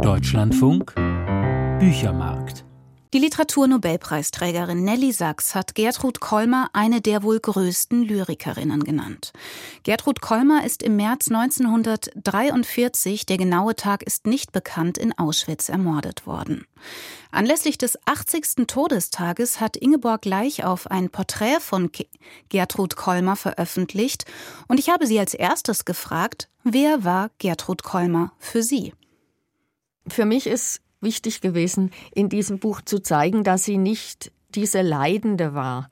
Deutschlandfunk Büchermarkt die Literaturnobelpreisträgerin Nelly Sachs hat Gertrud Kolmer eine der wohl größten Lyrikerinnen genannt. Gertrud Kolmer ist im März 1943, der genaue Tag ist nicht bekannt, in Auschwitz ermordet worden. Anlässlich des 80. Todestages hat Ingeborg Gleichauf ein Porträt von Gertrud Kolmer veröffentlicht und ich habe sie als erstes gefragt, wer war Gertrud Kolmer für sie? Für mich ist wichtig gewesen, in diesem Buch zu zeigen, dass sie nicht diese Leidende war,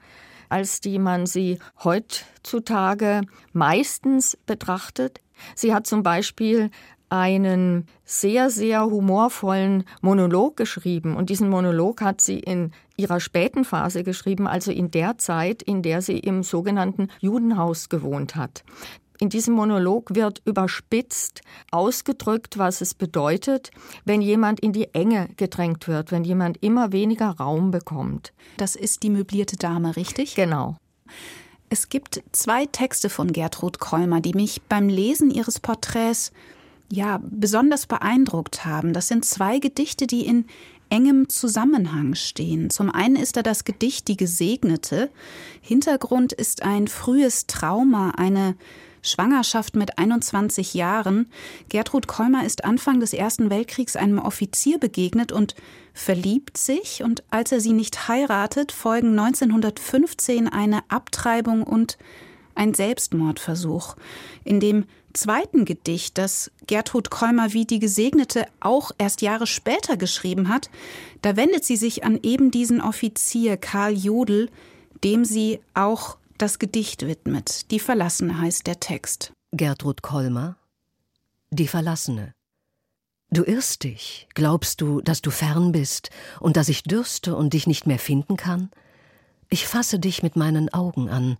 als die man sie heutzutage meistens betrachtet. Sie hat zum Beispiel einen sehr, sehr humorvollen Monolog geschrieben. Und diesen Monolog hat sie in ihrer späten Phase geschrieben, also in der Zeit, in der sie im sogenannten Judenhaus gewohnt hat. In diesem Monolog wird überspitzt ausgedrückt, was es bedeutet, wenn jemand in die Enge gedrängt wird, wenn jemand immer weniger Raum bekommt. Das ist die möblierte Dame, richtig? Genau. Es gibt zwei Texte von Gertrud Kolmer, die mich beim Lesen ihres Porträts ja besonders beeindruckt haben. Das sind zwei Gedichte, die in engem Zusammenhang stehen. Zum einen ist da das Gedicht Die Gesegnete. Hintergrund ist ein frühes Trauma, eine Schwangerschaft mit 21 Jahren. Gertrud Kolmer ist Anfang des Ersten Weltkriegs einem Offizier begegnet und verliebt sich. Und als er sie nicht heiratet, folgen 1915 eine Abtreibung und ein Selbstmordversuch. In dem zweiten Gedicht, das Gertrud Kolmer wie die Gesegnete auch erst Jahre später geschrieben hat, da wendet sie sich an eben diesen Offizier Karl Jodl, dem sie auch das Gedicht widmet. Die Verlassene heißt der Text. Gertrud Kolmer Die Verlassene Du irrst dich, glaubst du, dass du fern bist und dass ich dürste und dich nicht mehr finden kann? Ich fasse dich mit meinen Augen an,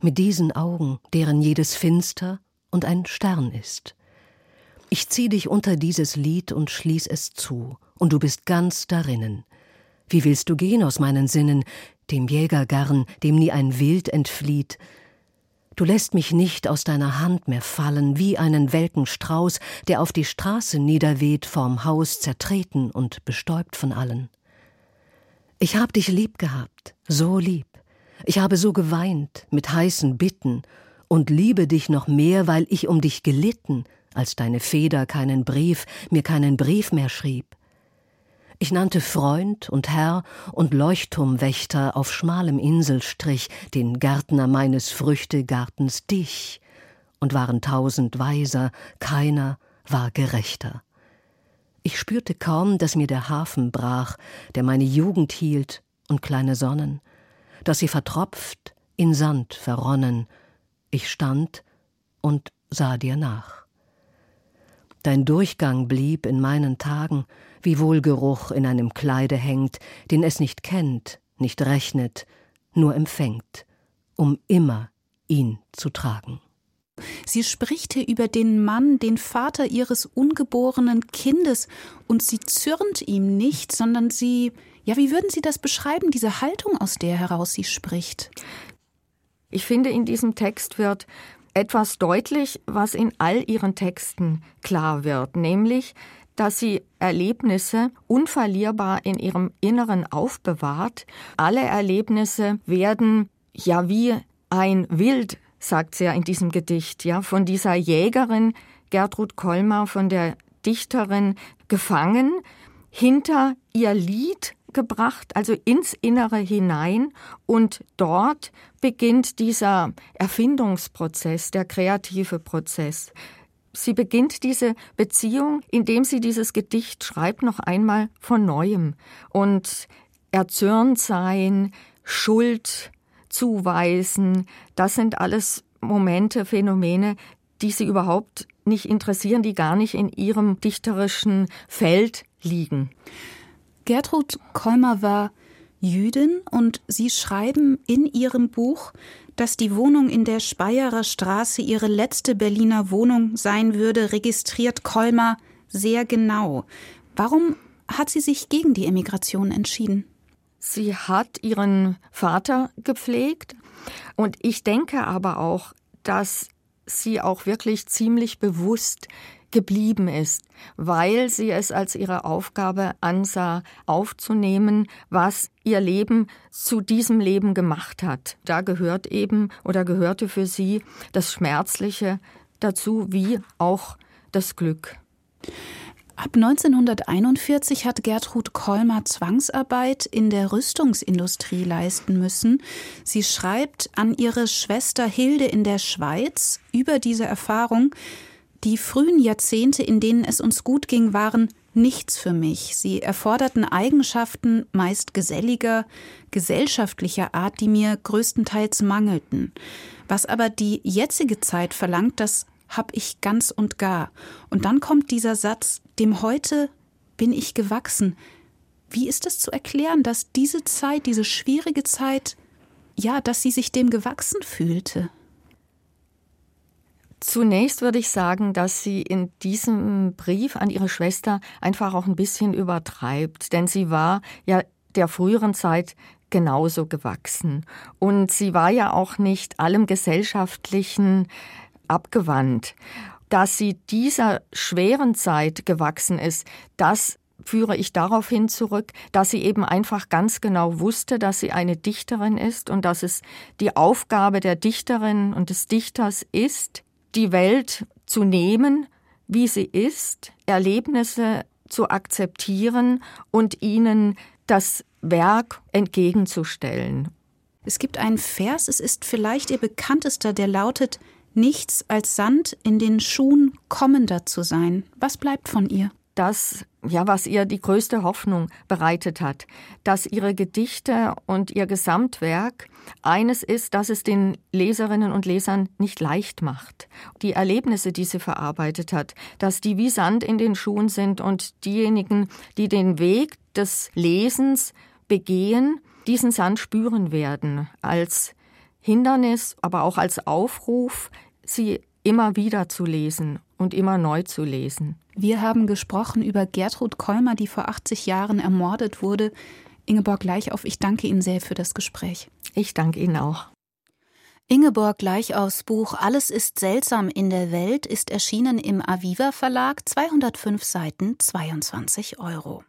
mit diesen Augen, deren jedes finster und ein Stern ist. Ich zieh dich unter dieses Lied und schließ es zu, und du bist ganz darinnen. Wie willst du gehen aus meinen Sinnen, dem Jägergarn, dem nie ein Wild entflieht. Du lässt mich nicht aus deiner Hand mehr fallen, wie einen welken Strauß, der auf die Straße niederweht, vorm Haus zertreten und bestäubt von allen. Ich hab dich lieb gehabt, so lieb. Ich habe so geweint, mit heißen Bitten, und liebe dich noch mehr, weil ich um dich gelitten, als deine Feder keinen Brief, mir keinen Brief mehr schrieb. Ich nannte Freund und Herr und Leuchtturmwächter auf schmalem Inselstrich den Gärtner meines Früchtegartens dich, und waren tausend weiser, keiner war gerechter. Ich spürte kaum, dass mir der Hafen brach, der meine Jugend hielt, und kleine Sonnen, dass sie vertropft, in Sand verronnen. Ich stand und sah dir nach. Dein Durchgang blieb in meinen Tagen, wie Wohlgeruch in einem Kleide hängt, den es nicht kennt, nicht rechnet, nur empfängt, um immer ihn zu tragen. Sie spricht hier über den Mann, den Vater ihres ungeborenen Kindes, und sie zürnt ihm nicht, sondern sie, ja, wie würden Sie das beschreiben, diese Haltung, aus der heraus sie spricht? Ich finde, in diesem Text wird etwas deutlich, was in all ihren Texten klar wird, nämlich, dass sie Erlebnisse unverlierbar in ihrem Inneren aufbewahrt. Alle Erlebnisse werden ja wie ein Wild, sagt sie ja in diesem Gedicht, ja, von dieser Jägerin Gertrud Kolmar, von der Dichterin gefangen, hinter ihr Lied gebracht, also ins Innere hinein und dort beginnt dieser Erfindungsprozess, der kreative Prozess. Sie beginnt diese Beziehung, indem sie dieses Gedicht schreibt, noch einmal von neuem. Und erzürnt sein, Schuld zuweisen, das sind alles Momente, Phänomene, die sie überhaupt nicht interessieren, die gar nicht in ihrem dichterischen Feld liegen. Gertrud Kolmer war Jüdin und Sie schreiben in Ihrem Buch, dass die Wohnung in der Speyerer Straße ihre letzte Berliner Wohnung sein würde, registriert Kolmer sehr genau. Warum hat sie sich gegen die Emigration entschieden? Sie hat ihren Vater gepflegt und ich denke aber auch, dass sie auch wirklich ziemlich bewusst geblieben ist, weil sie es als ihre Aufgabe ansah, aufzunehmen, was ihr Leben zu diesem Leben gemacht hat. Da gehört eben oder gehörte für sie das Schmerzliche dazu, wie auch das Glück. Ab 1941 hat Gertrud Kolmer Zwangsarbeit in der Rüstungsindustrie leisten müssen. Sie schreibt an ihre Schwester Hilde in der Schweiz über diese Erfahrung. Die frühen Jahrzehnte, in denen es uns gut ging, waren nichts für mich. Sie erforderten Eigenschaften meist geselliger, gesellschaftlicher Art, die mir größtenteils mangelten. Was aber die jetzige Zeit verlangt, das hab ich ganz und gar. Und dann kommt dieser Satz, dem heute bin ich gewachsen. Wie ist es zu erklären, dass diese Zeit, diese schwierige Zeit, ja, dass sie sich dem gewachsen fühlte? Zunächst würde ich sagen, dass sie in diesem Brief an ihre Schwester einfach auch ein bisschen übertreibt, denn sie war ja der früheren Zeit genauso gewachsen. Und sie war ja auch nicht allem Gesellschaftlichen abgewandt. Dass sie dieser schweren Zeit gewachsen ist, das führe ich darauf hin zurück, dass sie eben einfach ganz genau wusste, dass sie eine Dichterin ist und dass es die Aufgabe der Dichterin und des Dichters ist, die Welt zu nehmen, wie sie ist, Erlebnisse zu akzeptieren und ihnen das Werk entgegenzustellen. Es gibt einen Vers, es ist vielleicht ihr bekanntester, der lautet nichts als Sand in den Schuhen kommender zu sein. Was bleibt von ihr? Das, ja, was ihr die größte Hoffnung bereitet hat, dass ihre Gedichte und ihr Gesamtwerk eines ist, dass es den Leserinnen und Lesern nicht leicht macht. Die Erlebnisse, die sie verarbeitet hat, dass die wie Sand in den Schuhen sind und diejenigen, die den Weg des Lesens begehen, diesen Sand spüren werden als Hindernis, aber auch als Aufruf, sie immer wieder zu lesen und immer neu zu lesen. Wir haben gesprochen über Gertrud Kolmer, die vor 80 Jahren ermordet wurde. Ingeborg Gleichauf, ich danke Ihnen sehr für das Gespräch. Ich danke Ihnen auch. Ingeborg Gleichaufs Buch Alles ist seltsam in der Welt ist erschienen im Aviva Verlag, 205 Seiten, 22 Euro.